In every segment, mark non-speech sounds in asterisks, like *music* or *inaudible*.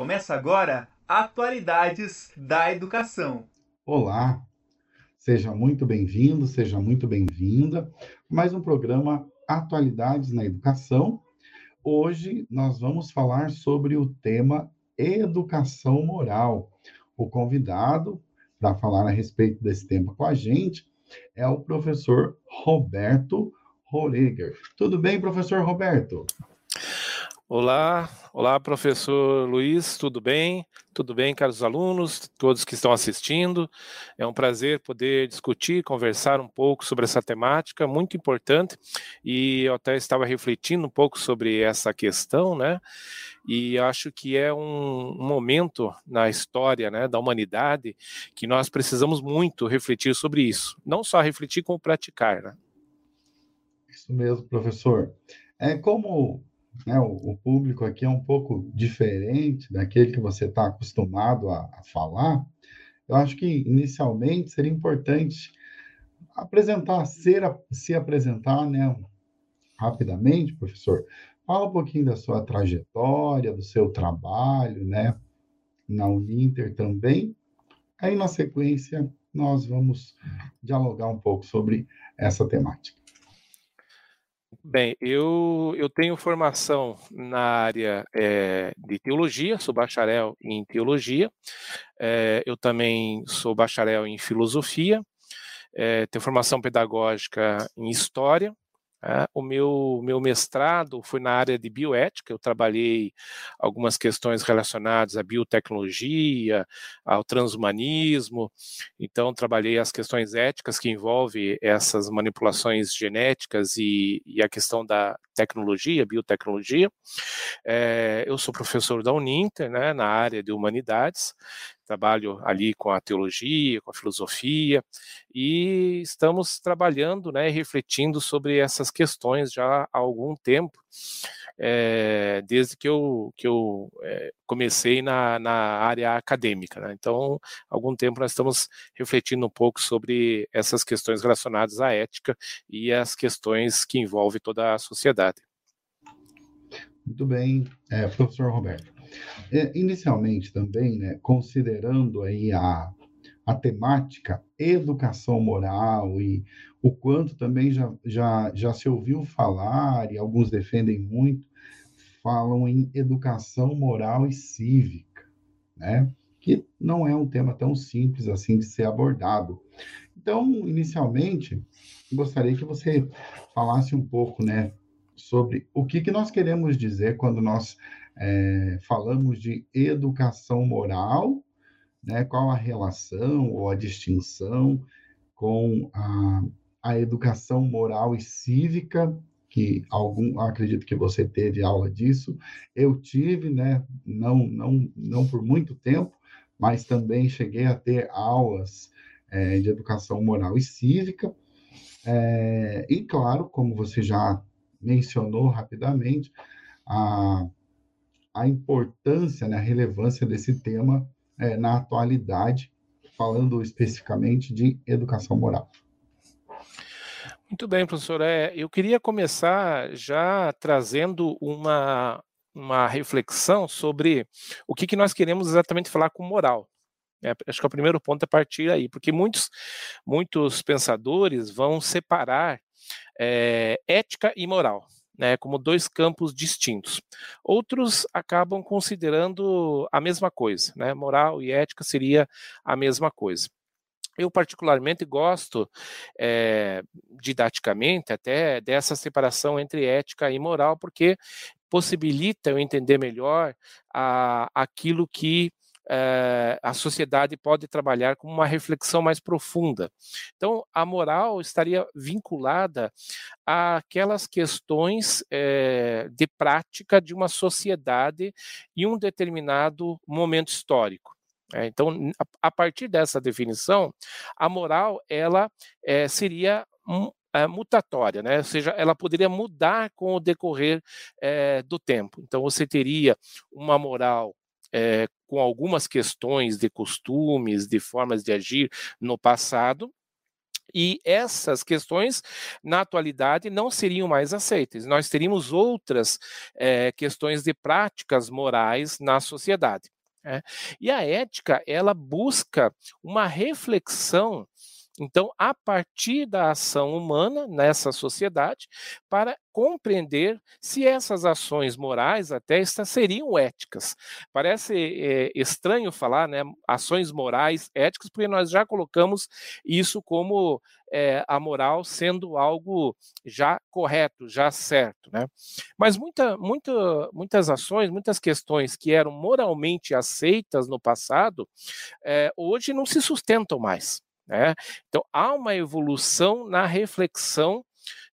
Começa agora Atualidades da Educação. Olá, seja muito bem-vindo, seja muito bem-vinda. Mais um programa Atualidades na Educação. Hoje nós vamos falar sobre o tema Educação Moral. O convidado para falar a respeito desse tema com a gente é o professor Roberto Roreger. Tudo bem, professor Roberto? Olá, olá, professor Luiz, tudo bem? Tudo bem, caros alunos, todos que estão assistindo. É um prazer poder discutir, conversar um pouco sobre essa temática muito importante. E eu até estava refletindo um pouco sobre essa questão, né? E acho que é um, um momento na história né, da humanidade que nós precisamos muito refletir sobre isso. Não só refletir, como praticar, né? Isso mesmo, professor. É como né, o, o, público aqui é um pouco diferente daquele que você está acostumado a, a, falar, eu acho que inicialmente seria importante apresentar, ser, se apresentar, né, rapidamente, professor. Fala um pouquinho da sua trajetória, do seu trabalho, né, na Uninter também. Aí, na sequência, nós vamos dialogar um pouco sobre essa temática. Bem, eu, eu tenho formação na área é, de teologia, sou bacharel em teologia, é, eu também sou bacharel em filosofia, é, tenho formação pedagógica em história, é, o meu, meu mestrado foi na área de bioética, eu trabalhei algumas questões relacionadas à biotecnologia, ao transhumanismo, então trabalhei as questões éticas que envolvem essas manipulações genéticas e, e a questão da tecnologia, biotecnologia. É, eu sou professor da Uninter, né, na área de humanidades, trabalho ali com a teologia, com a filosofia, e estamos trabalhando né, e refletindo sobre essas questões já há algum tempo, é, desde que eu, que eu é, comecei na, na área acadêmica. Né? Então, há algum tempo nós estamos refletindo um pouco sobre essas questões relacionadas à ética e as questões que envolvem toda a sociedade. Muito bem, é, professor Roberto. É, inicialmente também, né, considerando aí a, a temática educação moral e o quanto também já, já, já se ouviu falar, e alguns defendem muito, falam em educação moral e cívica, né? que não é um tema tão simples assim de ser abordado. Então, inicialmente, gostaria que você falasse um pouco, né, sobre o que, que nós queremos dizer quando nós é, falamos de educação moral, né, qual a relação ou a distinção com a, a educação moral e cívica, que algum acredito que você teve aula disso, eu tive, né, não não não por muito tempo, mas também cheguei a ter aulas é, de educação moral e cívica, é, e claro, como você já mencionou rapidamente, a a importância, né, a relevância desse tema é, na atualidade, falando especificamente de educação moral. Muito bem, professor. É, eu queria começar já trazendo uma, uma reflexão sobre o que, que nós queremos exatamente falar com moral. É, acho que é o primeiro ponto é partir aí, porque muitos, muitos pensadores vão separar é, ética e moral né, como dois campos distintos. Outros acabam considerando a mesma coisa, né, moral e ética seria a mesma coisa. Eu, particularmente, gosto, é, didaticamente, até dessa separação entre ética e moral, porque possibilita eu entender melhor a, aquilo que é, a sociedade pode trabalhar com uma reflexão mais profunda. Então, a moral estaria vinculada àquelas questões é, de prática de uma sociedade em um determinado momento histórico. É, então, a, partir dessa definição, a moral ela é, seria um, mutatória, né? Ou seja, ela poderia mudar com o decorrer é, do tempo. Então, você teria uma moral é, com algumas questões de costumes, de formas de agir no passado, E essas questões, na atualidade, não seriam mais aceitas. Nós teríamos outras é, questões de práticas morais na sociedade. É. E a ética, ela busca uma reflexão então, a partir da ação humana nessa sociedade, para compreender se essas ações morais até estas seriam éticas. Parece é, estranho falar, né, ações morais éticas, porque nós já colocamos isso como é, a moral sendo algo já correto, já certo, né? Mas muita, muita, muitas ações, muitas questões que eram moralmente aceitas no passado, é, hoje não se sustentam mais. Né? Então, há uma evolução na reflexão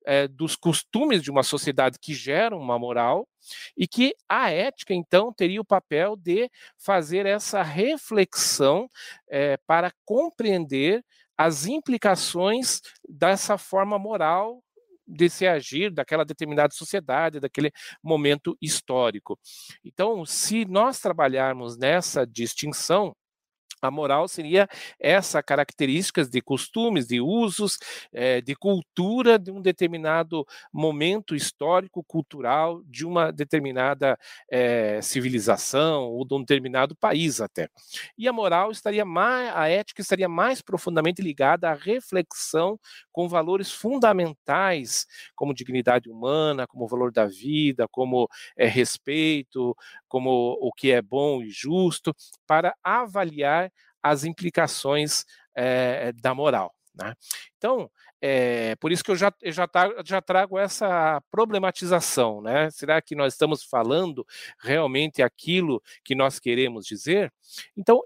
é, dos costumes de uma sociedade que geram uma moral e que a ética, então, teria o papel de fazer essa reflexão é, para compreender as implicações dessa forma moral de se agir daquela determinada sociedade, daquele momento histórico. Então, se nós trabalharmos nessa distinção, a moral seria essa características de costumes, de usos, é, de cultura de um determinado momento histórico, cultural, de uma determinada é, civilização ou de um determinado país até. E a moral estaria mais, a ética estaria mais profundamente ligada à reflexão com valores fundamentais, como dignidade humana, como valor da vida, como é, respeito, como o que é bom e justo, para avaliar as implicações é, da moral. Né? Então, é, por isso que eu já, já, já trago essa problematização, né? Será que nós estamos falando realmente aquilo que nós queremos dizer? Então,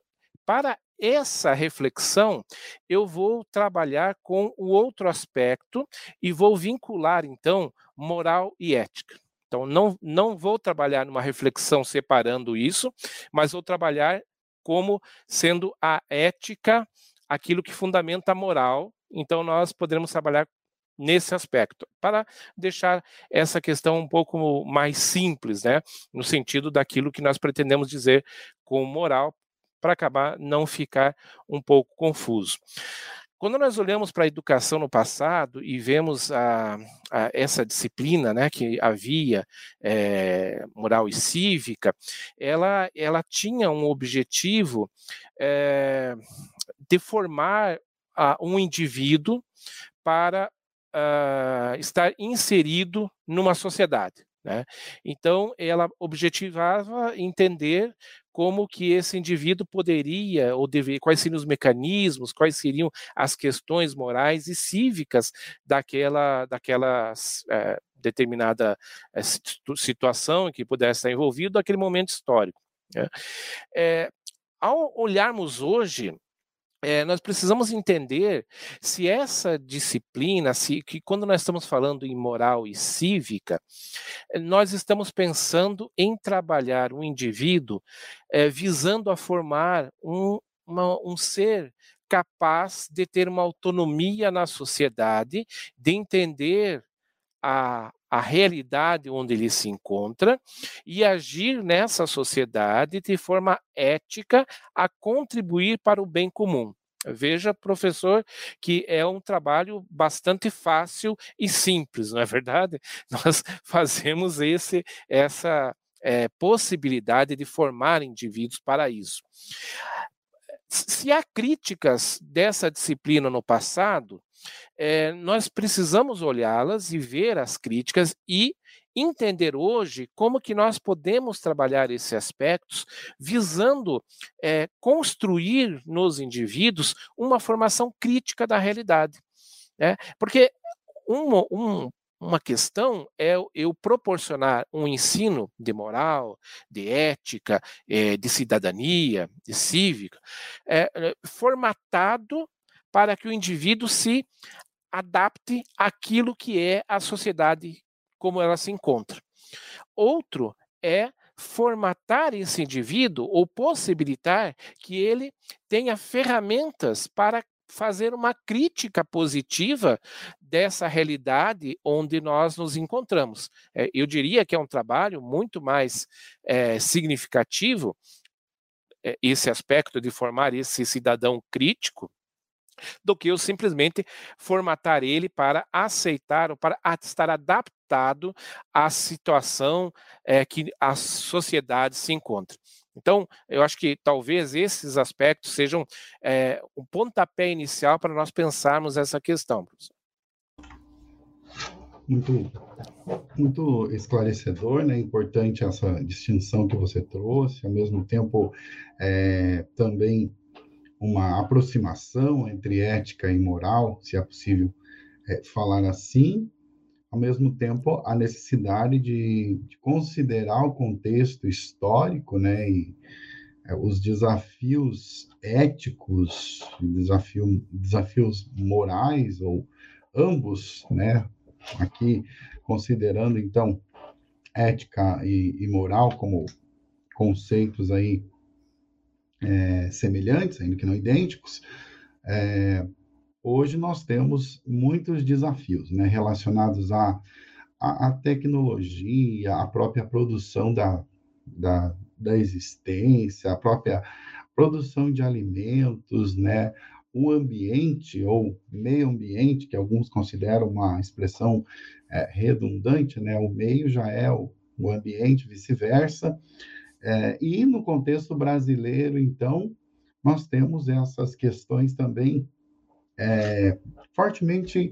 para essa reflexão, eu vou trabalhar com o outro aspecto e vou vincular, então, moral e ética. Então, não, não vou trabalhar numa reflexão separando isso, mas vou trabalhar como sendo a ética aquilo que fundamenta a moral. Então, nós poderemos trabalhar nesse aspecto, para deixar essa questão um pouco mais simples, né, no sentido daquilo que nós pretendemos dizer com moral, para acabar não ficar um pouco confuso. Quando nós olhamos para a educação no passado e vemos a, a essa disciplina né, que havia, é, moral e cívica, ela, ela tinha um objetivo é, de formar a, um indivíduo para uh, estar inserido numa sociedade. Né? Então, ela objetivava entender como que esse indivíduo poderia ou deveria, quais seriam os mecanismos, quais seriam as questões morais e cívicas daquela, daquela é, determinada é, situação em que pudesse estar envolvido, aquele momento histórico. Né? É, ao olharmos hoje é, nós precisamos entender se essa disciplina, se que quando nós estamos falando em moral e cívica, eh, nós estamos pensando em trabalhar um indivíduo é, visando a formar um, uma, um ser capaz de ter uma autonomia na sociedade, de entender a, a realidade onde ele se encontra e agir nessa sociedade de forma ética a contribuir para o bem comum. Veja, professor, que é um trabalho bastante fácil e simples, não é verdade? *laughs* Nós fazemos esse, essa é, possibilidade de formar indivíduos para isso. Se há críticas dessa disciplina no passado, é, nós precisamos olhá-las e ver as críticas e entender hoje como que nós podemos trabalhar esses aspectos visando é, construir nos indivíduos uma formação crítica da realidade. Né? Porque um, um, uma questão é eu proporcionar um ensino de moral, de ética, é, de cidadania, de cívica, formatado para que o indivíduo se adapte àquilo que é a sociedade como ela se encontra. Outro é formatar esse indivíduo ou possibilitar que ele tenha ferramentas para fazer uma crítica positiva dessa realidade onde nós nos encontramos. É, eu diria que é um trabalho muito mais é, significativo, é, esse aspecto de formar esse cidadão crítico, do que eu simplesmente formatar ele para aceitar ou para estar adaptado à situação é, que a sociedade se encontra. Então, eu acho que talvez esses aspectos sejam é, um pontapé inicial para nós pensarmos essa questão, professor. Muito, muito esclarecedor, né? Importante essa distinção que você trouxe, ao mesmo tempo é, também uma aproximação entre ética e moral, se é possível é, falar assim, ao mesmo tempo a necessidade de, de considerar o contexto histórico, né, e é, os desafios éticos, desafio, desafios morais ou ambos, né, aqui considerando então ética e, e moral como conceitos aí é, semelhantes, ainda que não idênticos, é, hoje nós temos muitos desafios né, relacionados à, à, à tecnologia, à própria produção da, da, da existência, a própria produção de alimentos, né, o ambiente ou meio ambiente, que alguns consideram uma expressão é, redundante, né, o meio já é o, o ambiente, vice-versa, é, e no contexto brasileiro, então, nós temos essas questões também é, fortemente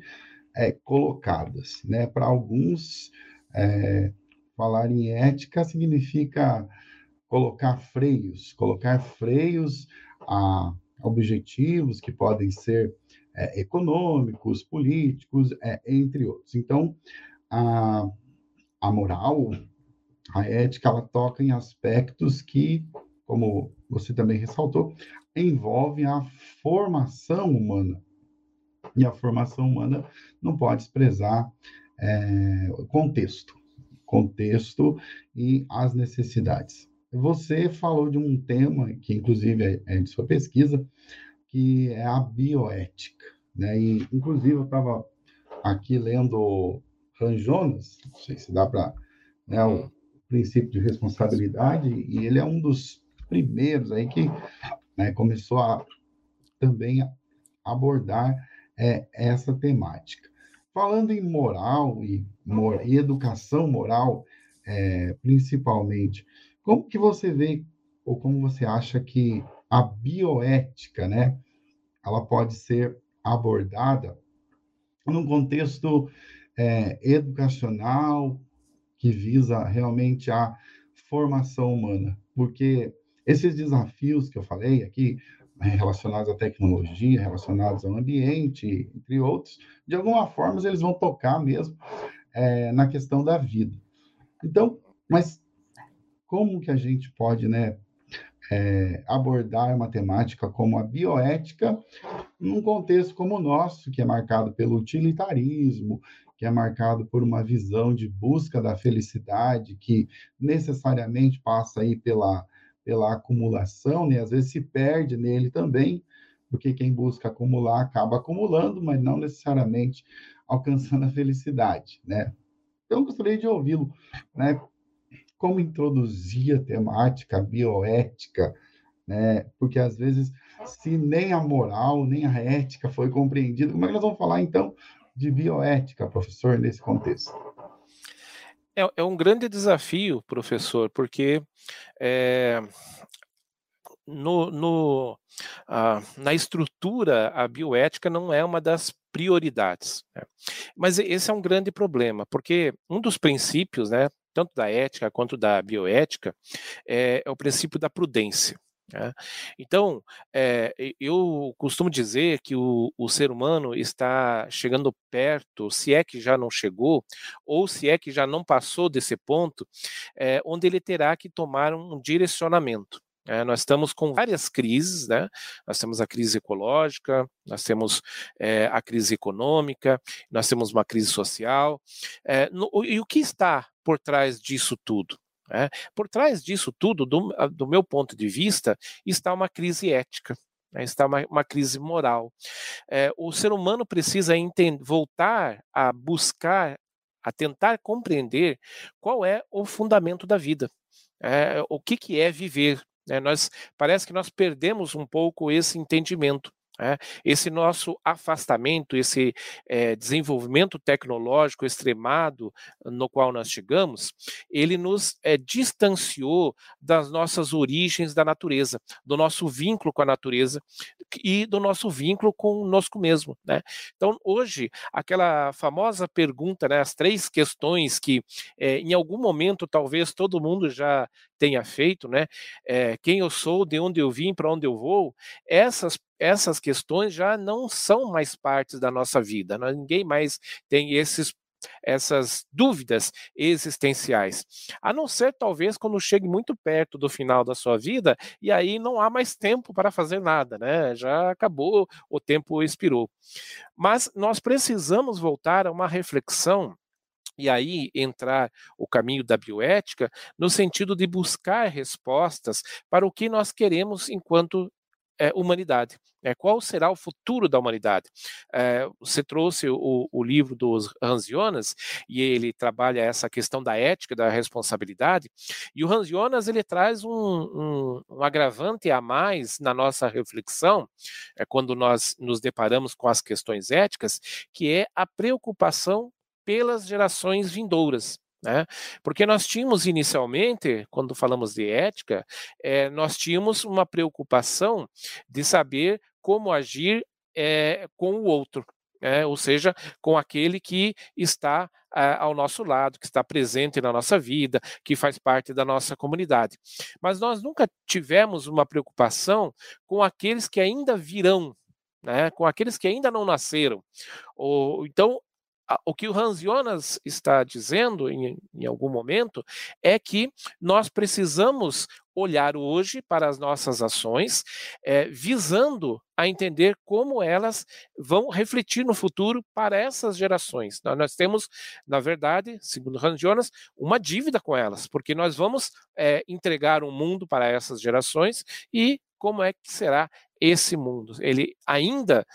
é, colocadas. Né? Para alguns, é, falar em ética significa colocar freios, colocar freios a objetivos que podem ser é, econômicos, políticos, é, entre outros. Então, a, a moral, a ética ela toca em aspectos que, como você também ressaltou, envolvem a formação humana. E a formação humana não pode desprezar é, contexto, contexto e as necessidades. Você falou de um tema que, inclusive, é, é de sua pesquisa, que é a bioética. Né? E, inclusive, eu estava aqui lendo Ranjonas, não sei se dá para né, princípio de responsabilidade, e ele é um dos primeiros aí que né, começou a também abordar é, essa temática. Falando em moral e, mor e educação moral, é, principalmente, como que você vê ou como você acha que a bioética, né, ela pode ser abordada num contexto é, educacional, que visa realmente a formação humana, porque esses desafios que eu falei aqui, né, relacionados à tecnologia, relacionados ao ambiente, entre outros, de alguma forma eles vão tocar mesmo é, na questão da vida. Então, mas como que a gente pode, né, é, abordar uma temática como a bioética num contexto como o nosso, que é marcado pelo utilitarismo, que é marcado por uma visão de busca da felicidade, que necessariamente passa aí pela, pela acumulação, né? Às vezes se perde nele também, porque quem busca acumular acaba acumulando, mas não necessariamente alcançando a felicidade, né? Então, gostaria de ouvi-lo, né? Como introduzir a temática bioética, né? Porque às vezes, se nem a moral, nem a ética foi compreendida, como é que nós vamos falar então de bioética, professor, nesse contexto? É, é um grande desafio, professor, porque é, no, no na estrutura, a bioética não é uma das prioridades. Né? Mas esse é um grande problema, porque um dos princípios, né, tanto da ética quanto da bioética, é, é o princípio da prudência. Né? Então, é, eu costumo dizer que o, o, ser humano está chegando perto, se é que já não chegou, ou se é que já não passou desse ponto, é, onde ele terá que tomar um direcionamento. É, nós estamos com várias crises, né? Nós temos a crise ecológica, nós temos é, a crise econômica, nós temos uma crise social. É, no, e o que está por trás disso tudo? Né? Por trás disso tudo, do, do, meu ponto de vista, está uma crise ética. Né? Está uma, uma, crise moral. É, o ser humano precisa entender, voltar a buscar, a tentar compreender qual é o fundamento da vida. É, o que, que é viver. Né? Nós, parece que nós perdemos um pouco esse entendimento É, esse nosso afastamento, esse é, desenvolvimento tecnológico extremado no qual nós chegamos, ele nos é, distanciou das nossas origens da natureza, do nosso vínculo com a natureza e do nosso vínculo conosco mesmo. Né? Então, hoje, aquela famosa pergunta, né, as três questões que em algum momento talvez todo mundo já tenha feito, né? quem eu sou, de onde eu vim, para onde eu vou, essas essas questões já não são mais partes da nossa vida, né? ninguém mais tem esses essas dúvidas existenciais, a não ser talvez quando chegue muito perto do final da sua vida e aí não há mais tempo para fazer nada, né? Já acabou, o tempo expirou. Mas nós precisamos voltar a uma reflexão e aí entrar o caminho da bioética no sentido de buscar respostas para o que nós queremos enquanto é, humanidade. É, qual será o futuro da humanidade? É, você trouxe o, o, livro dos Hans Jonas e ele trabalha essa questão da ética, da responsabilidade. E o Hans Jonas ele traz um, um, um agravante a mais na nossa reflexão é, quando nós nos deparamos com as questões éticas, que é a preocupação pelas gerações vindouras. Né? Porque nós tínhamos inicialmente, quando falamos de ética, é, nós tínhamos uma preocupação de saber como agir é, com o outro, é, ou seja, com aquele que está ao nosso lado, que está presente na nossa vida, que faz parte da nossa comunidade. Mas nós nunca tivemos uma preocupação com aqueles que ainda virão, né, com aqueles que ainda não nasceram. Ou, então, o que o Hans Jonas está dizendo em, em, algum momento é que nós precisamos olhar hoje para as nossas ações, é, visando a entender como elas vão refletir no futuro para essas gerações. Nós, nós temos, na verdade, segundo Hans Jonas, uma dívida com elas, porque nós vamos é, entregar um mundo para essas gerações e como é que será esse mundo? Ele ainda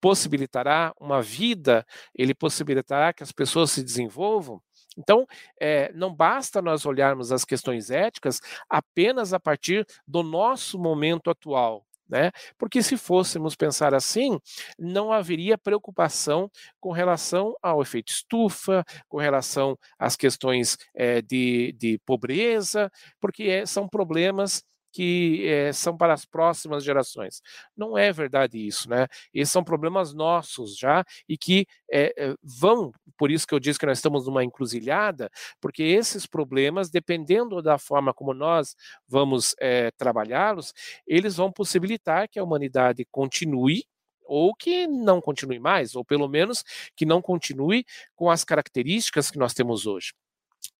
possibilitará uma vida, ele possibilitará que as pessoas se desenvolvam. Então, é, não basta nós olharmos as questões éticas apenas a partir do nosso momento atual. Né? Porque se fôssemos pensar assim, não haveria preocupação com relação ao efeito estufa, com relação às questões é, de, de pobreza, porque é, são problemas que é, são para as próximas gerações. Não é verdade isso, né? Esses são problemas nossos já e que é, vão, por isso que eu disse que nós estamos numa encruzilhada, porque esses problemas, dependendo da forma como nós vamos é, trabalhá-los, eles vão possibilitar que a humanidade continue ou que não continue mais, ou pelo menos que não continue com as características que nós temos hoje.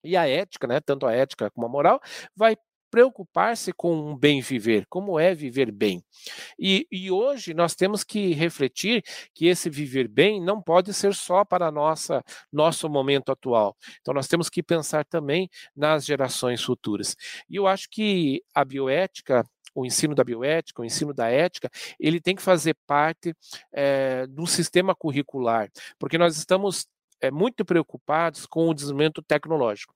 E a ética, né, tanto a ética como a moral, vai preocupar-se com um bem viver, como é viver bem. E, e, hoje nós temos que refletir que esse viver bem não pode ser só para nossa nosso momento atual. Então nós temos que pensar também nas gerações futuras. E eu acho que a bioética o ensino da bioética, o ensino da ética, ele tem que fazer parte é, do sistema curricular, porque nós estamos é, muito preocupados com o desenvolvimento tecnológico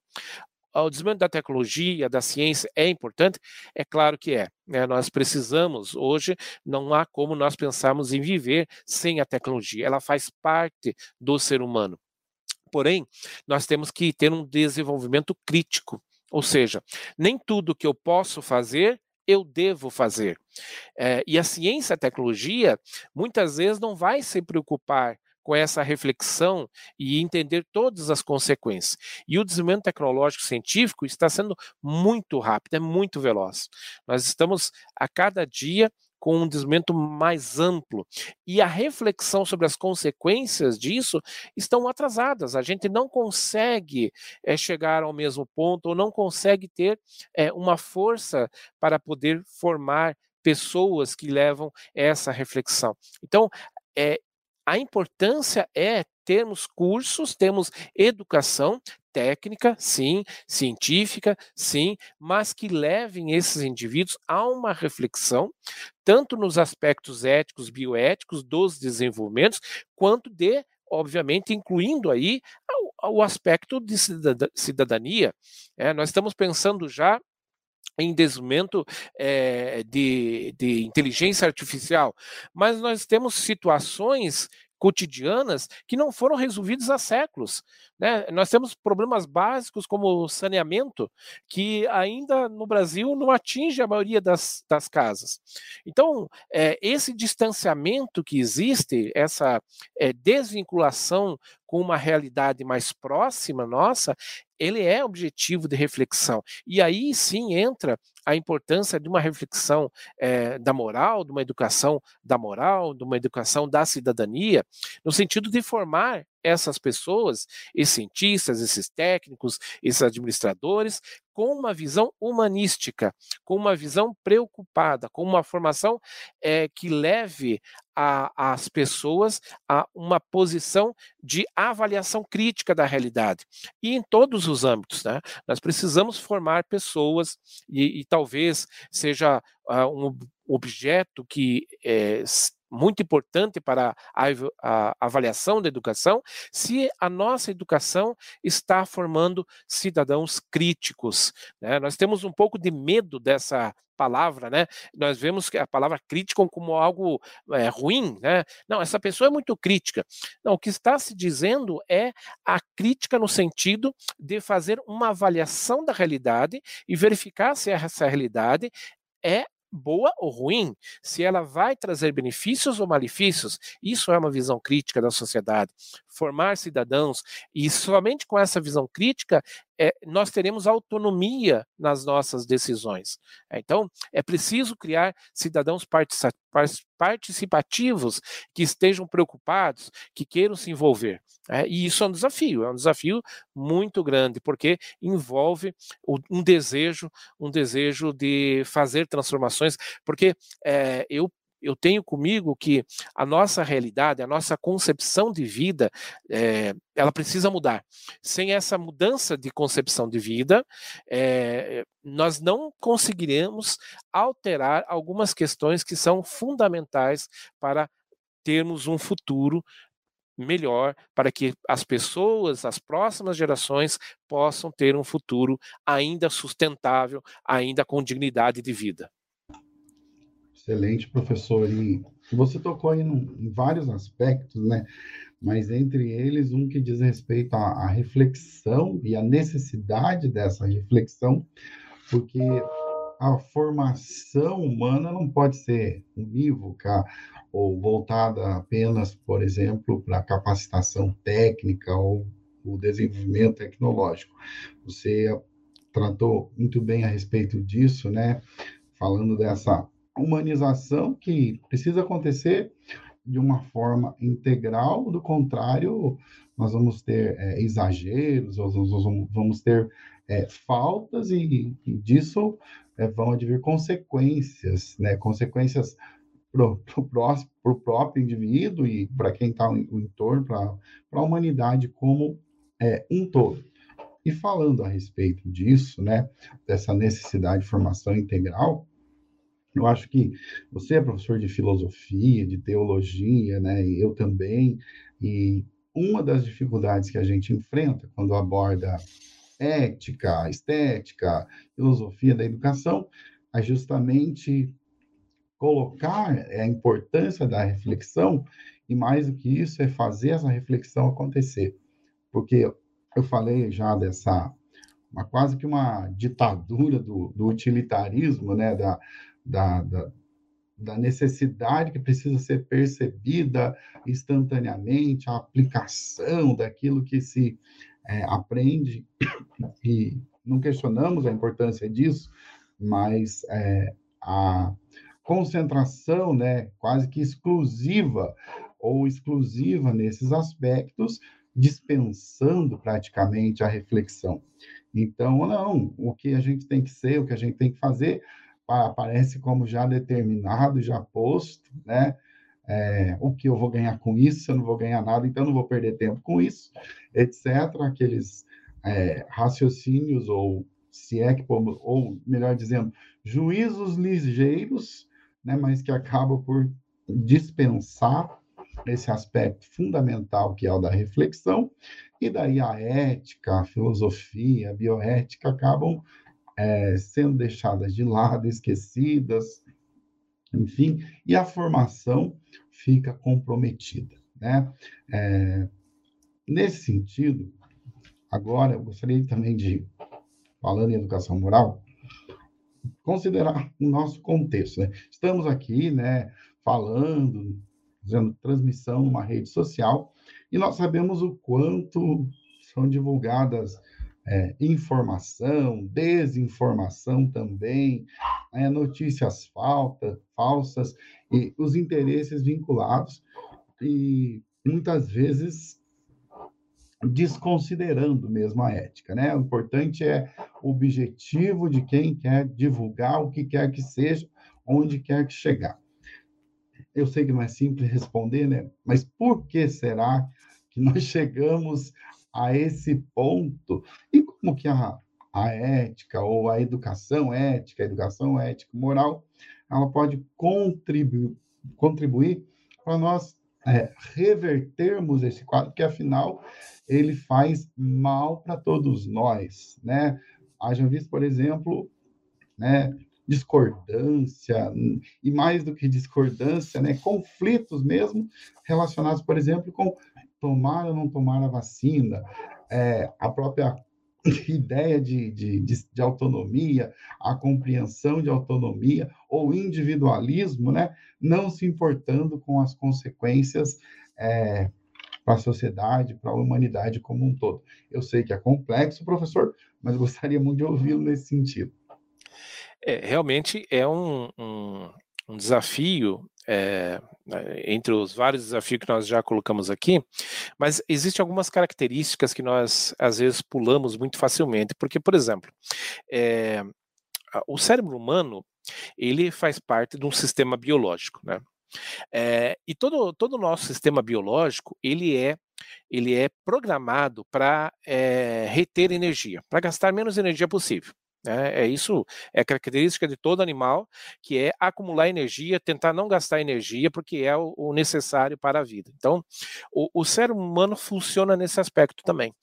o desenvolvimento da tecnologia, da ciência é importante? É claro que é. Né? Nós precisamos, hoje, não há como nós pensarmos em viver sem a tecnologia. Ela faz parte do ser humano. Porém, nós temos que ter um desenvolvimento crítico. Ou seja, nem tudo que eu posso fazer eu devo fazer. É, e a ciência, a tecnologia, muitas vezes não vai se preocupar com essa reflexão e entender todas as consequências. E o desenvolvimento tecnológico científico está sendo muito rápido, é muito veloz. Nós estamos a cada dia com um desenvolvimento mais amplo. E a reflexão sobre as consequências disso estão atrasadas. A gente não consegue é, chegar ao mesmo ponto, ou não consegue ter é, uma força para poder formar pessoas que levam essa reflexão. Então, é, a importância é termos cursos, temos educação técnica, sim, científica, sim, mas que levem esses indivíduos a uma reflexão, tanto nos aspectos éticos, bioéticos dos desenvolvimentos, quanto de, obviamente, incluindo aí o, aspecto de cidadania. É, nós estamos pensando já em desenvolvimento é, de, de inteligência artificial, mas nós temos situações cotidianas que não foram resolvidas há séculos. Né? Nós temos problemas básicos como saneamento, que ainda no Brasil não atinge a maioria das, das casas. Então, é, esse distanciamento que existe, essa é, desvinculação com uma realidade mais próxima nossa, ele é objetivo de reflexão. E aí sim entra a importância de uma reflexão é, da moral, de uma educação da moral, de uma educação da cidadania, no sentido de formar essas pessoas, esses cientistas, esses técnicos, esses administradores, com uma visão humanística, com uma visão preocupada, com uma formação é, que leve a, as pessoas a uma posição de avaliação crítica da realidade. E em todos os âmbitos, né? Nós precisamos formar pessoas, e, e talvez seja uh, um objeto que é, muito importante para a, a, avaliação da educação, se a nossa educação está formando cidadãos críticos. Né? Nós temos um pouco de medo dessa palavra, né? Nós vemos que a palavra crítica como algo é, ruim, né? Não, essa pessoa é muito crítica. Não, o que está se dizendo é a crítica no sentido de fazer uma avaliação da realidade e verificar se essa realidade é boa ou ruim, se ela vai trazer benefícios ou malefícios. Isso é uma visão crítica da sociedade. Formar cidadãos, e somente com essa visão crítica é, nós teremos autonomia nas nossas decisões. Então, é preciso criar cidadãos participativos que estejam preocupados, que queiram se envolver. É, e isso é um desafio, é um desafio muito grande, porque envolve um desejo, um desejo de fazer transformações, porque é, eu eu tenho comigo que a nossa realidade, a nossa concepção de vida, é, ela precisa mudar. Sem essa mudança de concepção de vida, é, nós não conseguiremos alterar algumas questões que são fundamentais para termos um futuro melhor para que as pessoas, as próximas gerações, possam ter um futuro ainda sustentável, ainda com dignidade de vida. Excelente, professor. E você tocou aí em vários aspectos, né? Mas entre eles, um que diz respeito à, à reflexão e à necessidade dessa reflexão, porque a formação humana não pode ser unívoca ou voltada apenas, por exemplo, para capacitação técnica ou o desenvolvimento tecnológico. Você tratou muito bem a respeito disso, né? Falando dessa humanização que precisa acontecer de uma forma integral, do contrário, nós vamos ter é, exageros, nós vamos ter é, faltas e, e disso é, vão advir consequências, né? consequências para o próprio indivíduo e para quem está no entorno, para a humanidade como é, um todo. E falando a respeito disso, né, dessa necessidade de formação integral, eu acho que você é professor de filosofia, de teologia, né? E eu também. E uma das dificuldades que a gente enfrenta quando aborda ética, estética, filosofia da educação é justamente colocar a importância da reflexão e mais do que isso é fazer essa reflexão acontecer. Porque eu falei já dessa uma, quase que uma ditadura do, do utilitarismo, né, da, da, da, da necessidade que precisa ser percebida instantaneamente, a aplicação daquilo que se é, aprende, e não questionamos a importância disso, mas é, a concentração né, quase que exclusiva ou exclusiva nesses aspectos, dispensando praticamente a reflexão. Então, não, o que a gente tem que ser, o que a gente tem que fazer aparece como já determinado, já posto, né? É, o que eu vou ganhar com isso, eu não vou ganhar nada, então não vou perder tempo com isso, etc. Aqueles é, raciocínios, ou se é que, ou melhor dizendo, juízos ligeiros, né, mas que acabam por dispensar esse aspecto fundamental que é o da reflexão, e daí a ética, a filosofia, a bioética acabam é, sendo deixadas de lado, esquecidas, enfim, e a formação fica comprometida. Né? É, nesse sentido, agora eu gostaria também de, falando em educação moral, considerar o nosso contexto. Né? Estamos aqui, né, falando, fazendo transmissão numa rede social, e nós sabemos o quanto são divulgadas é, informação, desinformação também, é, notícias falta, falsas, e os interesses vinculados, e muitas vezes desconsiderando mesmo a ética, né? O importante é o objetivo de quem quer divulgar o que quer que seja, onde quer que chegar. Eu sei que não é simples responder, né? Mas por que será que nós *laughs* chegamos a esse ponto? E como que a, a ética ou a educação ética, a educação ética moral, ela pode contribuir, contribuir para nós é, revertermos esse quadro, que afinal ele faz mal para todos nós, né? Haja visto, por exemplo, né, discordância, e mais do que discordância, né, conflitos mesmo relacionados, por exemplo, com tomar ou não tomar a vacina, é, a própria *laughs* ideia de, de, de, de, autonomia, a compreensão de autonomia ou individualismo, né, não se importando com as consequências é, para a sociedade, para a humanidade como um todo. Eu sei que é complexo, professor, mas *laughs* gostaria muito de ouvi-lo nesse sentido. É, realmente é um, um, um desafio é, entre os vários desafios que nós já colocamos aqui, mas existem algumas características que nós às vezes pulamos muito facilmente, porque, por exemplo, é, o cérebro humano ele faz parte de um sistema biológico, né? É, e todo todo o nosso sistema biológico ele é ele é programado para reter energia, para gastar menos energia possível. É, é, isso, é característica de todo animal, que é acumular energia, tentar não gastar energia, porque é o, o necessário para a vida. Então, o, o, ser humano funciona nesse aspecto também.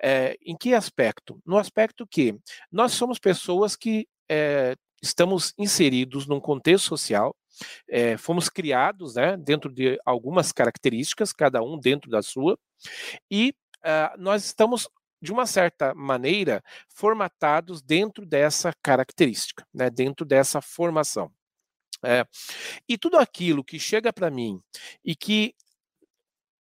É, em que aspecto? No aspecto que nós somos pessoas que é, estamos inseridos num contexto social, é, fomos criados né, dentro de algumas características, cada um dentro da sua, e uh, nós estamos de uma certa maneira, formatados dentro dessa característica, né, dentro dessa formação. É, e tudo aquilo que chega para mim e que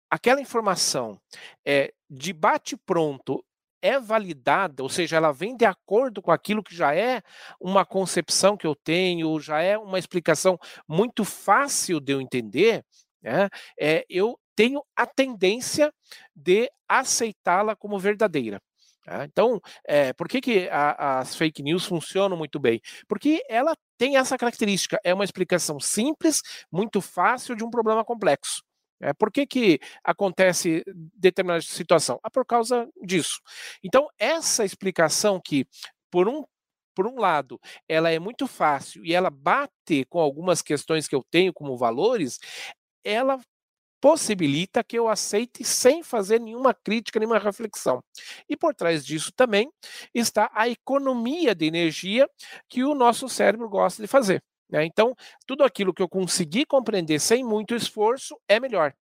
aquela informação é, de bate-pronto é validada, ou seja, ela vem de acordo com aquilo que já é uma concepção que eu tenho, já é uma explicação muito fácil de eu entender, né, é, eu tenho a tendência de aceitá-la como verdadeira. Tá? Então, é, por que, que a, as fake news funcionam muito bem? Porque ela tem essa característica, é uma explicação simples, muito fácil de um problema complexo. É, por que, que acontece determinada situação? Ah, por causa disso. Então, essa explicação que, por um por um lado, ela é muito fácil e ela bate com algumas questões que eu tenho como valores, ela possibilita que eu aceite sem fazer nenhuma crítica, nenhuma reflexão. E por trás disso também está a economia de energia que o nosso cérebro gosta de fazer. Né? Então, tudo aquilo que eu conseguir compreender sem muito esforço é melhor.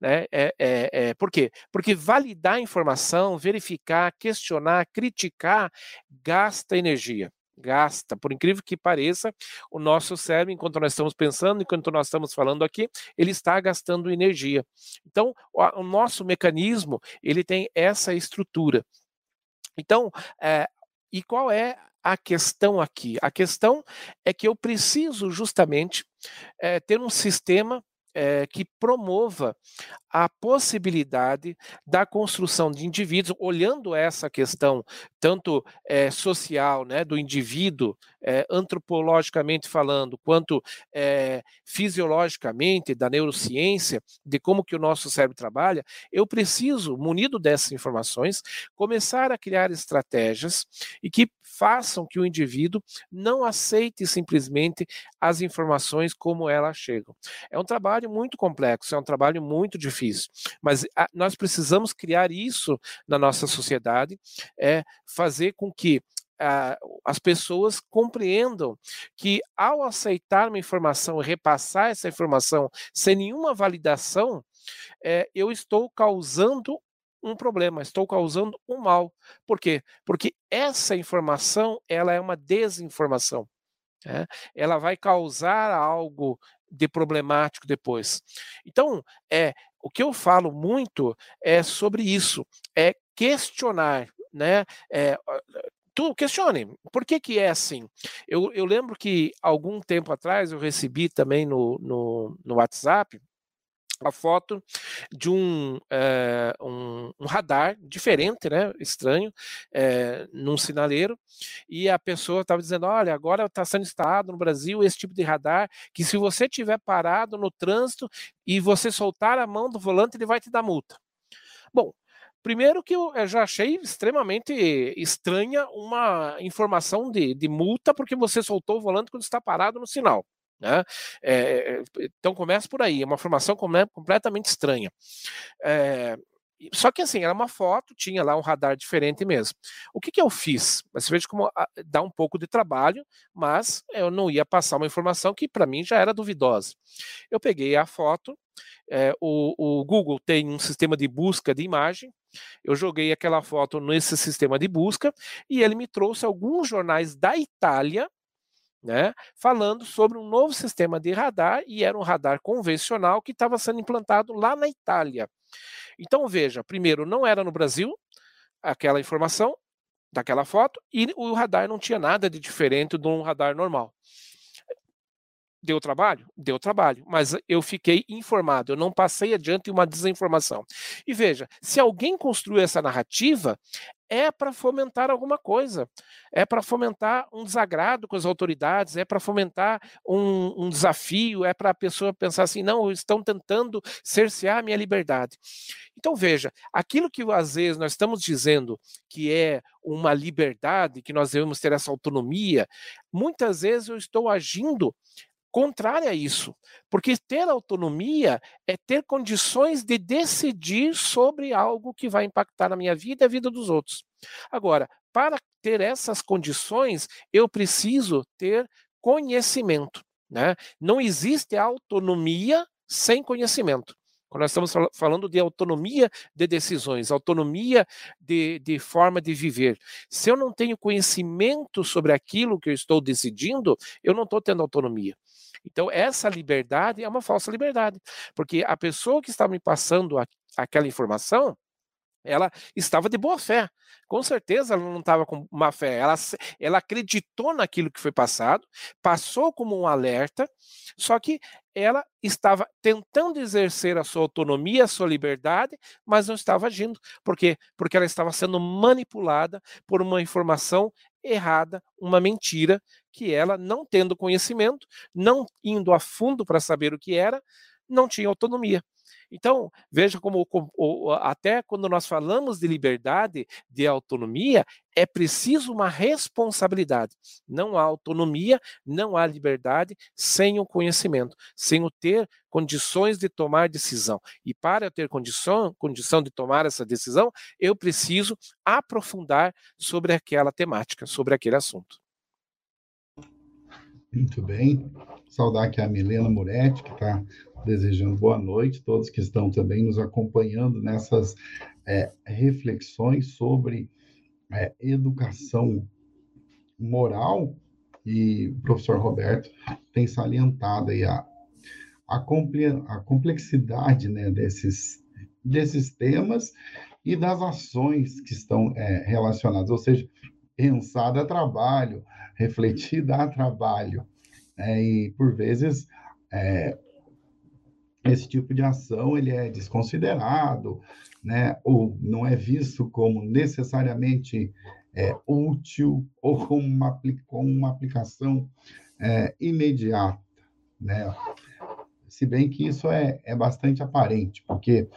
Né? É, é, é, por quê? Porque validar a informação, verificar, questionar, criticar, gasta energia gasta. Por incrível que pareça, o nosso cérebro, enquanto nós estamos pensando, enquanto nós estamos falando aqui, ele está gastando energia. Então, o, nosso mecanismo, ele tem essa estrutura. Então, é, e qual é a questão aqui? A questão é que eu preciso justamente é, ter um sistema é, que promova a possibilidade da construção de indivíduos, olhando essa questão tanto é, social, né, do indivíduo, é, antropologicamente falando, quanto fisiologicamente, da neurociência, de como que o nosso cérebro trabalha, eu preciso, munido dessas informações, começar a criar estratégias e que façam que o indivíduo não aceite simplesmente as informações como elas chegam. É um trabalho muito complexo, é um trabalho muito difícil, mas a, nós precisamos criar isso na nossa sociedade, é fazer com que as pessoas compreendam que ao aceitar uma informação e repassar essa informação sem nenhuma validação, é, eu estou causando um problema, estou causando um mal. Por quê? Porque essa informação ela é uma desinformação. Né? Ela vai causar algo de problemático depois. Então, é o que eu falo muito é sobre isso, é questionar, né? É, tu questione, por que que é assim? Eu, eu lembro que algum tempo atrás eu recebi também no, no, no WhatsApp a foto de um, é, um, um, radar diferente, né, estranho, é, num sinaleiro, e a pessoa estava dizendo, olha, agora está sendo instalado no Brasil esse tipo de radar, que se você tiver parado no trânsito e você soltar a mão do volante, ele vai te dar multa. Bom, Primeiro que eu já achei extremamente estranha uma informação de, de multa porque você soltou o volante quando está parado no sinal. Né? É, então começa por aí, é uma formação completamente estranha. É, só que assim, era uma foto, tinha lá um radar diferente mesmo. O que, que eu fiz? Você veja como dá um pouco de trabalho, mas eu não ia passar uma informação que para mim já era duvidosa. Eu peguei a foto, é, o, o Google tem um sistema de busca de imagem, eu joguei aquela foto nesse sistema de busca e ele me trouxe alguns jornais da Itália né, falando sobre um novo sistema de radar, e era um radar convencional que estava sendo implantado lá na Itália. Então, veja, primeiro, não era no Brasil aquela informação daquela foto, e o radar não tinha nada de diferente de um radar normal. Deu trabalho? Deu trabalho, mas eu fiquei informado, eu não passei adiante uma desinformação. E veja, se alguém construiu essa narrativa, é para fomentar alguma coisa, é para fomentar um desagrado com as autoridades, é para fomentar um, um, desafio, é para a pessoa pensar assim: não, estão tentando cercear a minha liberdade. Então, veja, aquilo que às vezes nós estamos dizendo que é uma liberdade, que nós devemos ter essa autonomia, muitas vezes eu estou agindo contrária a isso, porque ter autonomia é ter condições de decidir sobre algo que vai impactar na minha vida e a vida dos outros. Agora, para ter essas condições, eu preciso ter conhecimento. Né? Não existe autonomia sem conhecimento. Quando nós estamos falando de autonomia de decisões, autonomia de, de, forma de viver. Se eu não tenho conhecimento sobre aquilo que eu estou decidindo, eu não estou tendo autonomia. Então, essa liberdade é uma falsa liberdade, porque a pessoa que está me passando a, aquela informação, ela estava de boa fé. Com certeza ela não estava com má fé. Ela, ela acreditou naquilo que foi passado, passou como um alerta, só que ela estava tentando exercer a sua autonomia, a sua liberdade, mas não estava agindo. Por quê? Porque ela estava sendo manipulada por uma informação errada, uma mentira, que ela, não tendo conhecimento, não indo a fundo para saber o que era, não tinha autonomia. Então, veja como, até quando nós falamos de liberdade, de autonomia, é preciso uma responsabilidade. Não há autonomia, não há liberdade sem o conhecimento, sem o ter condições de tomar decisão. E para eu ter condição, condição de tomar essa decisão, eu preciso aprofundar sobre aquela temática, sobre aquele assunto. Muito bem. Saudar aqui a Milena Moretti, que está desejando boa noite, todos que estão também nos acompanhando nessas é, reflexões sobre é, educação moral, e o professor Roberto tem salientado aí a, a, a complexidade né, desses, desses temas e das ações que estão é, relacionadas, ou seja, pensar dá trabalho, refletir dá trabalho, é, e por vezes é, esse tipo de ação ele é desconsiderado, né, ou não é visto como necessariamente é, útil ou como uma, como uma aplicação é, imediata, né? Se bem que isso é, é bastante aparente, porque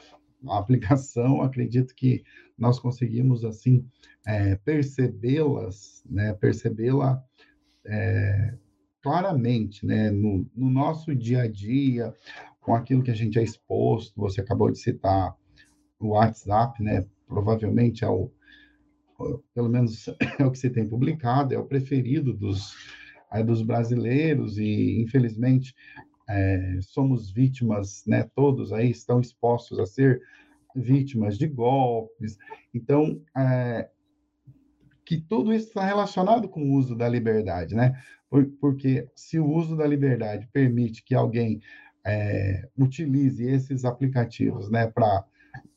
a aplicação, *laughs* acredito que nós conseguimos assim é, percebê-las, né, percebê-la é, claramente, né, no, no, nosso dia a dia, com aquilo que a gente é exposto, você acabou de citar o WhatsApp, né? Provavelmente é o, pelo menos *coughs* é o que se tem publicado, é o preferido dos, é, dos brasileiros e, infelizmente, é, somos vítimas, né, todos aí estão expostos a ser vítimas de golpes. Então, é, que tudo isso está relacionado com o uso da liberdade, né? Porque se o uso da liberdade permite que alguém é, utilize esses aplicativos, né, para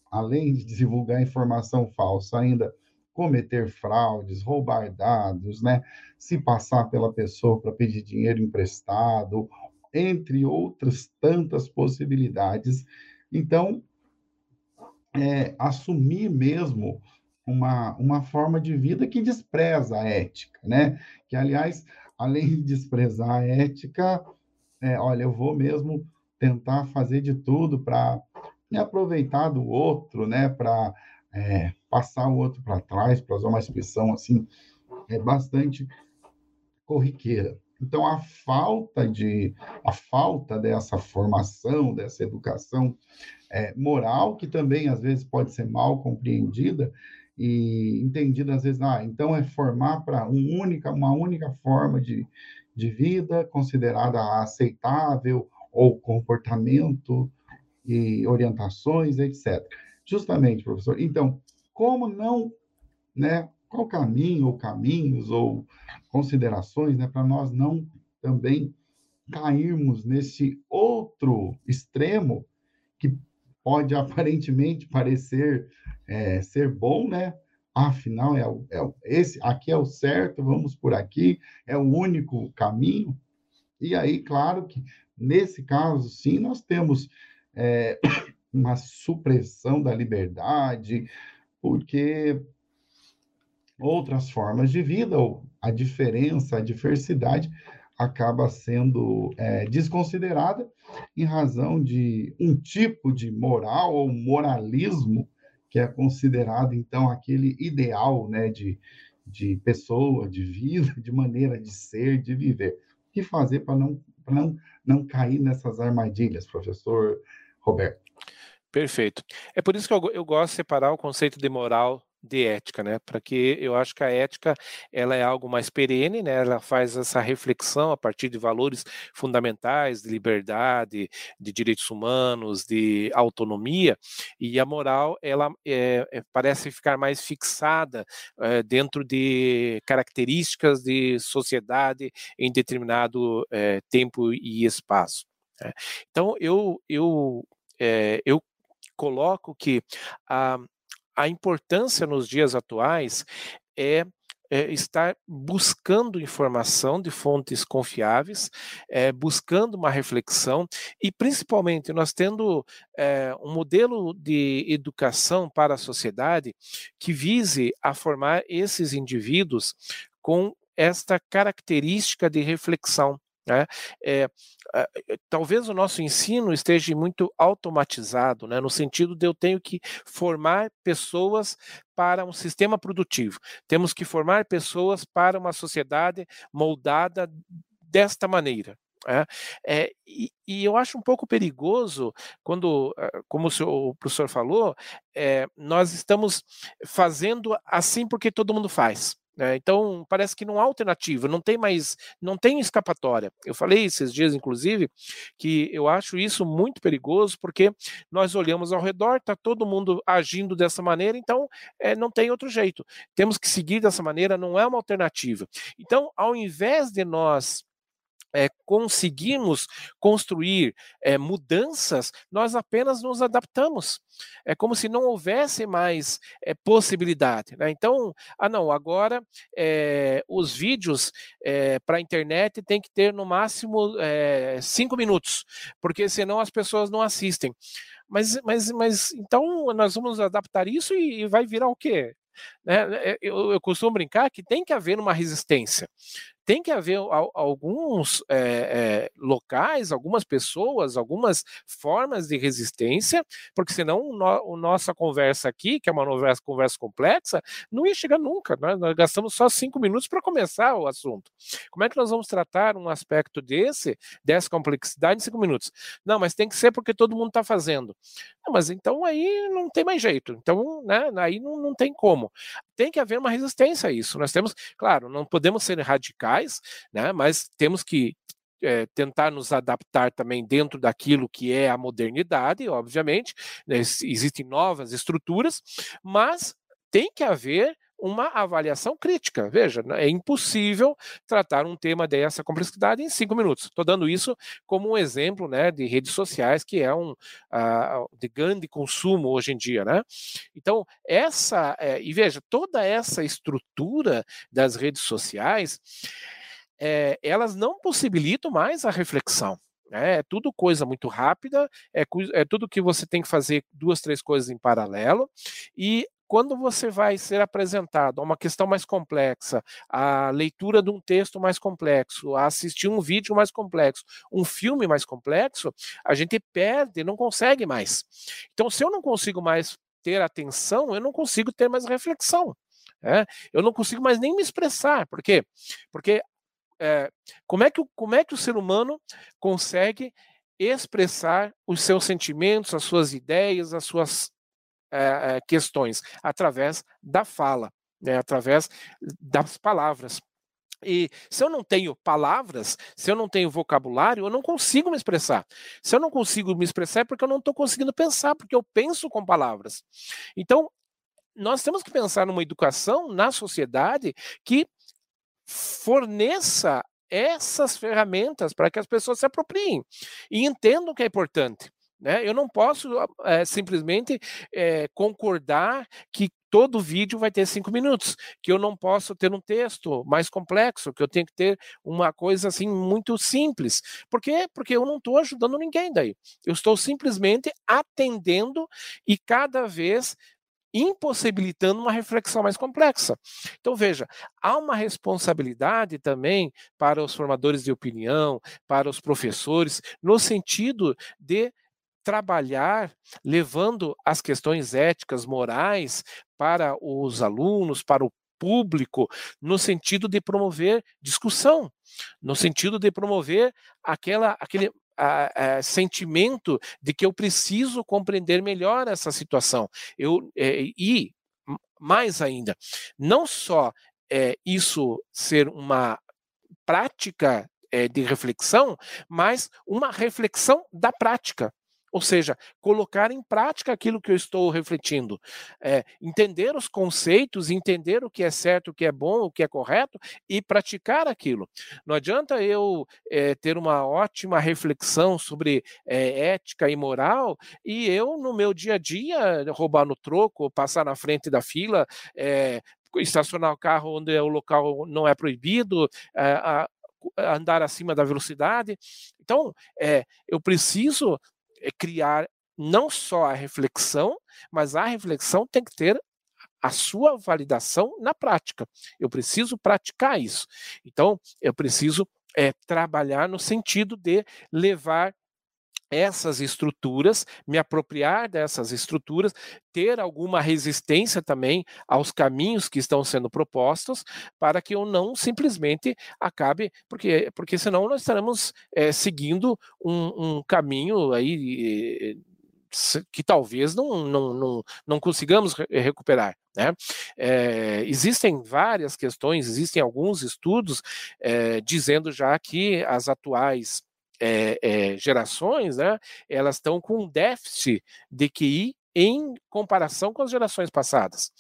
além de divulgar informação falsa, ainda cometer fraudes, roubar dados, né, se passar pela pessoa para pedir dinheiro emprestado, entre outras tantas possibilidades. Então, é, assumir mesmo uma, uma forma de vida que despreza a ética, né? Que, aliás, além de desprezar a ética, é, olha, eu vou mesmo tentar fazer de tudo para me aproveitar do outro, né? Para é, passar o outro para trás, para usar uma expressão assim, é bastante corriqueira. Então, a falta de a falta dessa formação, dessa educação é, moral, que também às vezes pode ser mal compreendida e entendida às vezes, ah, então é formar para um única, uma única forma de, de vida considerada aceitável ou comportamento e orientações, etc. Justamente, professor. Então, como não, né, qual caminho ou caminhos ou considerações, né, para nós não também cairmos nesse outro extremo que pode *laughs* aparentemente parecer é, ser bom, né? Afinal, é, o, é esse aqui é o certo, vamos por aqui, é o único caminho. E aí, claro que nesse caso, sim, nós temos é, *coughs* uma supressão da liberdade, porque outras formas de vida, ou a diferença, a diversidade, acaba sendo é, desconsiderada em razão de um tipo de moral ou moralismo que é considerado, então, aquele ideal né, de, de pessoa, de vida, *laughs* de maneira de ser, de viver. O que fazer para não, não, não cair nessas armadilhas, professor Roberto? Perfeito. É por isso que eu, eu gosto de separar o conceito de moral de ética, né? Para que eu acho que a ética ela é algo mais perene, né? Ela faz essa reflexão a partir de valores fundamentais de liberdade, de direitos humanos, de autonomia e a moral ela é, é, parece ficar mais fixada é, dentro de características de sociedade em determinado tempo e espaço. Né? Então eu eu eu coloco que a a importância nos dias atuais é é, estar buscando informação de fontes confiáveis, é, buscando uma reflexão e, principalmente, nós tendo é, um modelo de educação para a sociedade que vise a formar esses indivíduos com esta característica de reflexão. Né? É, talvez o nosso ensino esteja muito automatizado, né? no sentido de eu tenho que formar pessoas para um sistema produtivo, temos que formar pessoas para uma sociedade moldada desta maneira. É, é, e, e, eu acho um pouco perigoso quando, como o, senhor, o professor falou, é, nós estamos fazendo assim porque todo mundo faz. É, então, parece que não há alternativa, não tem mais, não tem escapatória. Eu falei esses dias, inclusive, que eu acho isso muito perigoso, porque nós olhamos ao redor, está todo mundo agindo dessa maneira, então é, não tem outro jeito. Temos que seguir dessa maneira, não é uma alternativa. Então, ao invés de nós é, conseguimos construir é, mudanças, nós apenas nos adaptamos. É como se não houvesse mais é, possibilidade. Né? Então, ah, não, agora os vídeos para a internet tem que ter no máximo cinco minutos, porque senão as pessoas não assistem. Mas, mas, mas então nós vamos adaptar isso e, e vai virar o quê? Né? Eu, eu, costumo brincar que tem que haver uma resistência. Tem que haver alguns é, é, locais, algumas pessoas, algumas formas de resistência, porque senão a nossa conversa aqui, que é uma conversa, conversa complexa, não ia chegar nunca. Né? Nós gastamos só cinco minutos para começar o assunto. Como é que nós vamos tratar um aspecto desse, dessa complexidade, em cinco minutos? Não, mas tem que ser porque todo mundo está fazendo. Não, mas então aí não tem mais jeito. Então, né, aí não, não tem como. Tem que haver uma resistência a isso. Nós temos, claro, não podemos ser radicais, né, mas temos que é, tentar nos adaptar também dentro daquilo que é a modernidade, obviamente, né, existem novas estruturas, mas tem que haver uma avaliação crítica. Veja, né, é impossível tratar um tema dessa complexidade em cinco minutos. Estou dando isso como um exemplo né, de redes sociais, que é um uh, de grande consumo hoje em dia. Né? Então, essa, é, e veja, toda essa estrutura das redes sociais, é, elas não possibilitam mais a reflexão. Né, é tudo coisa muito rápida, é, é, tudo que você tem que fazer duas, três coisas em paralelo, e quando você vai ser apresentado a uma questão mais complexa, a leitura de um texto mais complexo, a assistir um vídeo mais complexo, um filme mais complexo, a gente perde, não consegue mais. Então, se eu não consigo mais ter atenção, eu não consigo ter mais reflexão. É? Eu não consigo mais nem me expressar. Por quê? Porque é, como, é que, como é que o ser humano consegue expressar os seus sentimentos, as suas ideias, as suas é, questões através da fala, né, através das palavras. E se eu não tenho palavras, se eu não tenho vocabulário, eu não consigo me expressar. Se eu não consigo me expressar é porque eu não estou conseguindo pensar, porque eu penso com palavras. Então, nós temos que pensar numa educação na sociedade que forneça essas ferramentas para que as pessoas se apropriem e entendam que é importante. Né? Eu não posso é, simplesmente é, concordar que todo vídeo vai ter cinco minutos, que eu não posso ter um texto mais complexo, que eu tenho que ter uma coisa assim muito simples. Por quê? Porque eu não estou ajudando ninguém daí. Eu estou simplesmente atendendo e cada vez impossibilitando uma reflexão mais complexa. Então, veja, há uma responsabilidade também para os formadores de opinião, para os professores, no sentido de trabalhar levando as questões éticas, morais para os alunos, para o público, no sentido de promover discussão, no sentido de promover aquela, aquele a, a, sentimento de que eu preciso compreender melhor essa situação. Eu, é, e, mais ainda, não só é, isso ser uma prática é, de reflexão, mas uma reflexão da prática. Ou seja, colocar em prática aquilo que eu estou refletindo. É, entender os conceitos, entender o que é certo, o que é bom, o que é correto e praticar aquilo. Não adianta eu é, ter uma ótima reflexão sobre é, ética e moral e eu, no meu dia a dia, roubar no troco, passar na frente da fila, estacionar o carro onde o local não é proibido, andar acima da velocidade. Então, é, eu preciso é criar não só a reflexão, mas a reflexão tem que ter a sua validação na prática. Eu preciso praticar isso. Então, eu preciso é, trabalhar no sentido de levar essas estruturas, me apropriar dessas estruturas, ter alguma resistência também aos caminhos que estão sendo propostos, para que eu não simplesmente acabe, porque, porque senão nós estaremos é, seguindo um, um, caminho aí que talvez não, não, não, não consigamos recuperar. Né? É, existem várias questões, existem alguns estudos é, dizendo já que as atuais é, é, gerações, né, elas estão com um déficit de QI em comparação com as gerações passadas.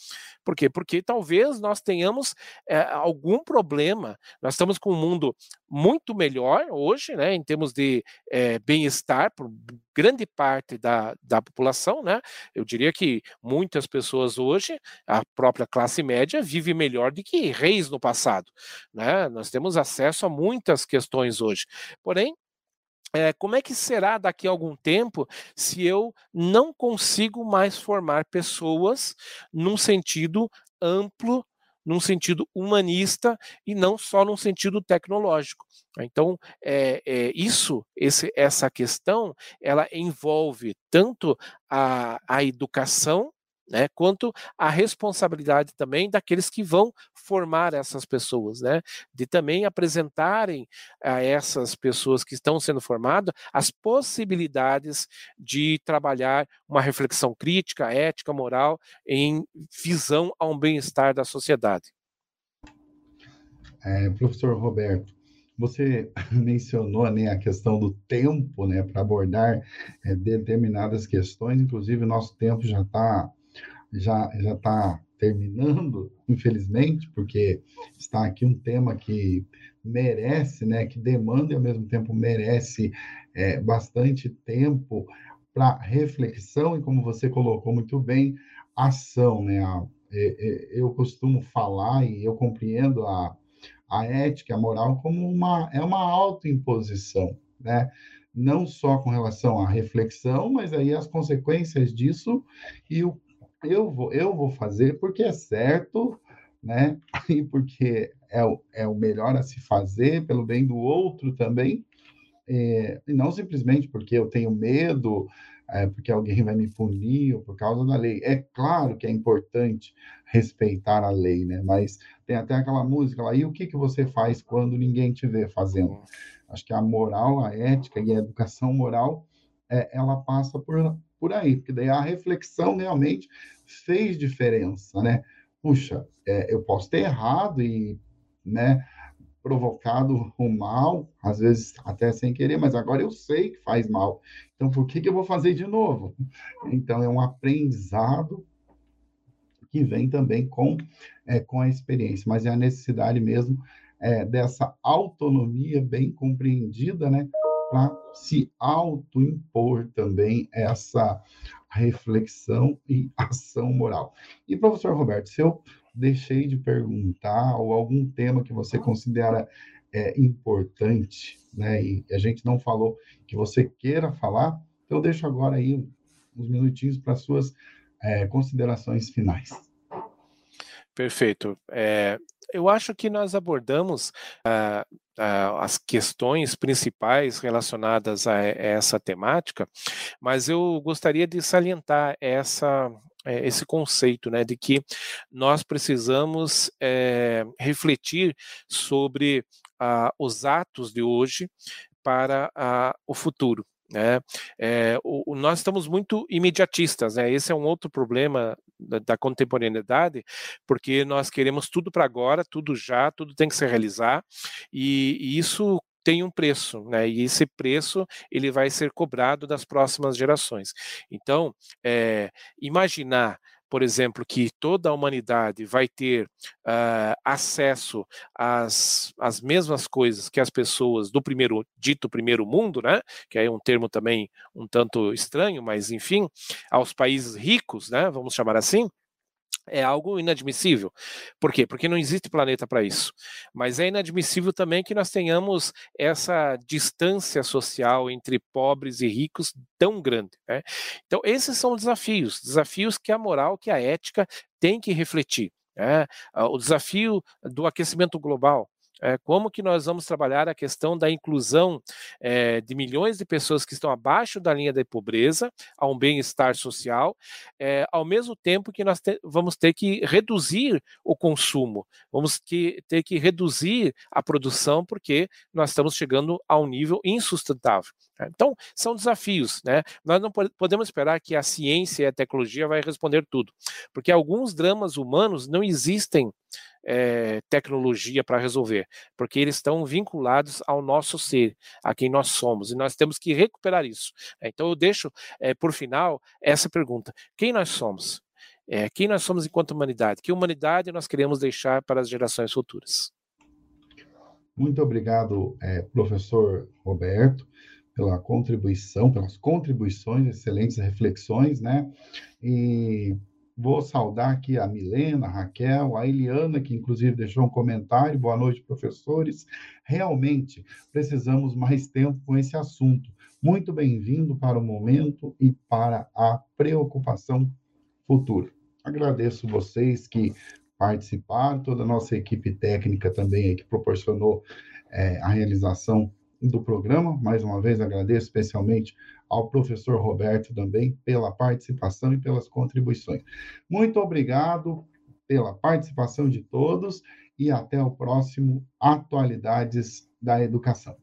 Por quê? Porque talvez nós tenhamos é, algum problema. Nós estamos com um mundo muito melhor hoje, né, em termos de é, bem-estar por grande parte da, da população, né? Eu diria que muitas pessoas hoje, a própria classe média, vive melhor do que reis no passado, né? Nós temos acesso a muitas questões hoje. Porém, é, como é que será daqui a algum tempo se eu não consigo mais formar pessoas num sentido amplo num sentido humanista e não só num sentido tecnológico. Então, é, é, isso, esse, essa questão, ela envolve tanto a, a educação né, quanto a responsabilidade também daqueles que vão formar essas pessoas, né, de também apresentarem a essas pessoas que estão sendo formadas as possibilidades de trabalhar uma reflexão crítica, ética, moral, em visão a um bem-estar da sociedade. É, professor Roberto, você *laughs* mencionou né, a questão do tempo né, para abordar é, determinadas questões, inclusive nosso tempo já está já já está terminando, infelizmente, porque está aqui um tema que merece, né, que demanda e ao mesmo tempo merece é, bastante tempo para reflexão e como você colocou muito bem, ação, né? Eu costumo falar e eu compreendo a, a ética, a moral como uma é uma autoimposição, né? Não só com relação à reflexão, mas aí as consequências disso e o eu vou, eu vou fazer porque é certo, né? *laughs* E porque é o, é o melhor a se fazer, pelo bem do outro também, é, e não simplesmente porque eu tenho medo, é, porque alguém vai me punir ou por causa da lei. É claro que é importante respeitar a lei, né? Mas tem até aquela música lá, e o que, que você faz quando ninguém te vê fazendo? Acho que a moral, a ética e a educação moral, é, ela passa por, por aí, porque daí a reflexão realmente fez diferença, né? Puxa, é, eu posso ter errado e, né, provocado o mal, às vezes até sem querer, mas agora eu sei que faz mal. Então, por que, que eu vou fazer de novo? Então, é um aprendizado que vem também com, é, com a experiência, mas é a necessidade mesmo é, dessa autonomia bem compreendida, né? Para se autoimpor também essa reflexão e *laughs* ação moral. E, professor Roberto, se eu deixei de perguntar ou algum tema que você considera é, importante, né, e a gente não falou que você queira falar, eu deixo agora aí uns minutinhos para suas é, considerações finais. Perfeito. É, eu acho que nós abordamos uh, uh, as questões principais relacionadas a, a, essa temática, mas eu gostaria de salientar essa, é, esse conceito, né, de que nós precisamos é, refletir sobre uh, os atos de hoje para o futuro. Né? É, o, o, nós estamos muito imediatistas, né? esse é um outro problema da, da contemporaneidade, porque nós queremos tudo para agora, tudo já, tudo tem que se realizar, e, e isso tem um preço, né? E esse preço ele vai ser cobrado das próximas gerações. Então, é, imaginar por exemplo, que toda a humanidade vai ter uh, acesso às, às mesmas coisas que as pessoas do primeiro dito primeiro mundo, né? Que é um termo também um tanto estranho, mas enfim, aos países ricos, né? Vamos chamar assim é algo inadmissível. Por quê? Porque não existe planeta para isso. Mas é inadmissível também que nós tenhamos essa distância social entre pobres e ricos tão grande. Né? Então, esses são desafios, desafios que a moral, que a ética tem que refletir. Né? O desafio do aquecimento global, é, como que nós vamos trabalhar a questão da inclusão é, de milhões de pessoas que estão abaixo da linha da pobreza a um bem-estar social, é, ao mesmo tempo que nós te, vamos ter que reduzir o consumo, vamos que, ter que reduzir a produção, porque nós estamos chegando a um nível insustentável. Né. Então, são desafios, né? Nós não podemos esperar que a ciência e a tecnologia vai responder tudo, porque alguns dramas humanos não existem é, tecnologia para resolver, porque eles estão vinculados ao nosso ser, a quem nós somos, e nós temos que recuperar isso. Né. Então eu deixo, é, por final, essa pergunta: quem nós somos? É, quem nós somos enquanto humanidade? Que humanidade nós queremos deixar para as gerações futuras? Muito obrigado, professor Roberto, pela contribuição, pelas contribuições, excelentes reflexões, né? E Vou saudar aqui a Milena, a Raquel, a Eliana, que inclusive deixou um comentário. Boa noite, professores. Realmente precisamos mais tempo com esse assunto. Muito bem-vindo para o momento e para a preocupação futura. Agradeço vocês que participaram, toda a nossa equipe técnica também que proporcionou é, a realização do programa. Mais uma vez agradeço especialmente ao professor Roberto também pela participação e pelas contribuições. Muito obrigado pela participação de todos e até o próximo Atualidades da Educação.